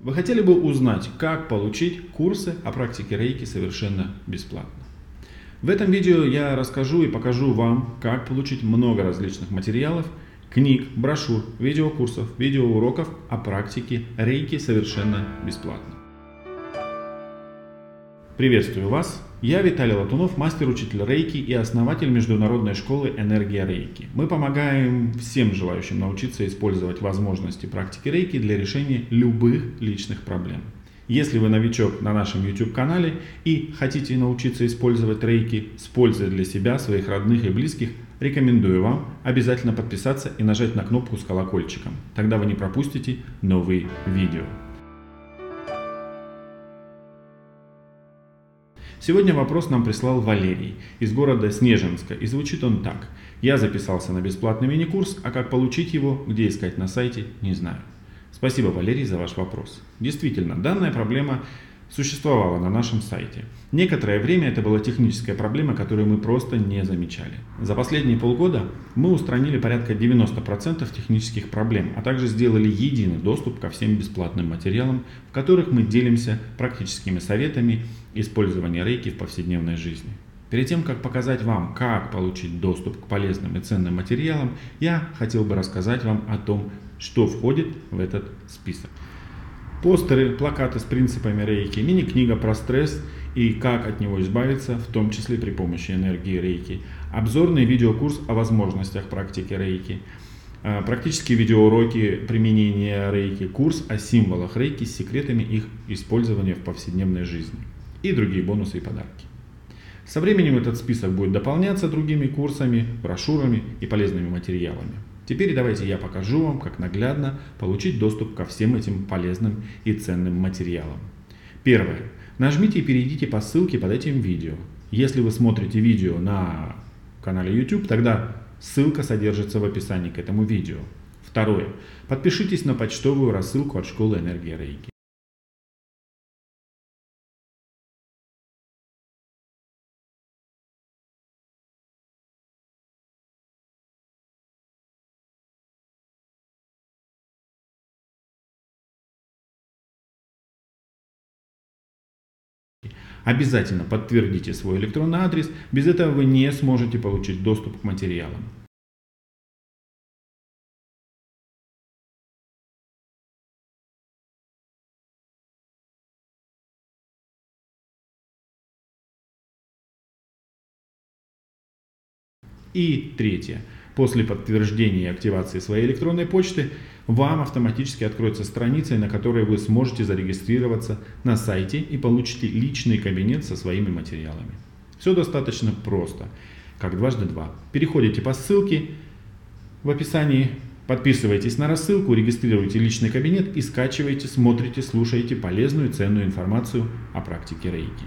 Вы хотели бы узнать, как получить курсы о практике рейки совершенно бесплатно? В этом видео я расскажу и покажу вам, как получить много различных материалов, книг, брошюр, видеокурсов, видеоуроков о практике рейки совершенно бесплатно. Приветствую вас! Я Виталий Латунов, мастер-учитель рейки и основатель международной школы «Энергия рейки». Мы помогаем всем желающим научиться использовать возможности практики рейки для решения любых личных проблем. Если вы новичок на нашем YouTube-канале и хотите научиться использовать рейки с пользой для себя, своих родных и близких, рекомендую вам обязательно подписаться и нажать на кнопку с колокольчиком. Тогда вы не пропустите новые видео. Сегодня вопрос нам прислал Валерий из города Снежинска, и звучит он так. Я записался на бесплатный мини-курс, а как получить его, где искать на сайте, не знаю. Спасибо, Валерий, за ваш вопрос. Действительно, данная проблема существовала на нашем сайте. Некоторое время это была техническая проблема, которую мы просто не замечали. За последние полгода мы устранили порядка 90% технических проблем, а также сделали единый доступ ко всем бесплатным материалам, в которых мы делимся практическими советами использования рейки в повседневной жизни. Перед тем, как показать вам, как получить доступ к полезным и ценным материалам, я хотел бы рассказать вам о том, что входит в этот список. Постеры, плакаты с принципами рейки, мини-книга про стресс и как от него избавиться, в том числе при помощи энергии рейки, обзорный видеокурс о возможностях практики рейки, а, практические видеоуроки применения рейки, курс о символах рейки с секретами их использования в повседневной жизни и другие бонусы и подарки. Со временем этот список будет дополняться другими курсами, брошюрами и полезными материалами. Теперь давайте я покажу вам, как наглядно получить доступ ко всем этим полезным и ценным материалам. Первое. Нажмите и перейдите по ссылке под этим видео. Если вы смотрите видео на канале YouTube, тогда ссылка содержится в описании к этому видео. Второе. Подпишитесь на почтовую рассылку от школы Энергия Рейки. Обязательно подтвердите свой электронный адрес, без этого вы не сможете получить доступ к материалам. И третье. После подтверждения и активации своей электронной почты вам автоматически откроется страница, на которой вы сможете зарегистрироваться на сайте и получите личный кабинет со своими материалами. Все достаточно просто, как дважды два. Переходите по ссылке в описании, подписывайтесь на рассылку, регистрируйте личный кабинет и скачивайте, смотрите, слушайте полезную и ценную информацию о практике рейки.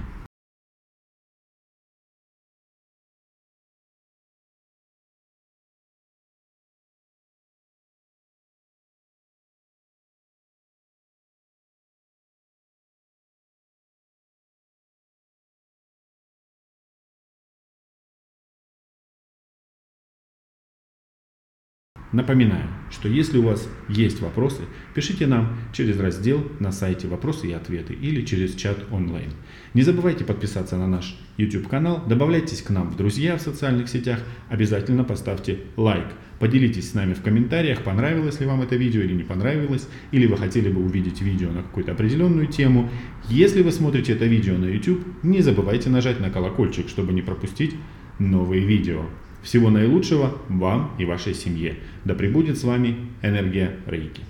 Напоминаю, что если у вас есть вопросы, пишите нам через раздел на сайте «Вопросы и ответы» или через чат онлайн. Не забывайте подписаться на наш YouTube-канал, добавляйтесь к нам в друзья в социальных сетях, обязательно поставьте лайк. Поделитесь с нами в комментариях, понравилось ли вам это видео или не понравилось, или вы хотели бы увидеть видео на какую-то определенную тему. Если вы смотрите это видео на YouTube, не забывайте нажать на колокольчик, чтобы не пропустить новые видео. Всего наилучшего вам и вашей семье. Да пребудет с вами энергия Рейки.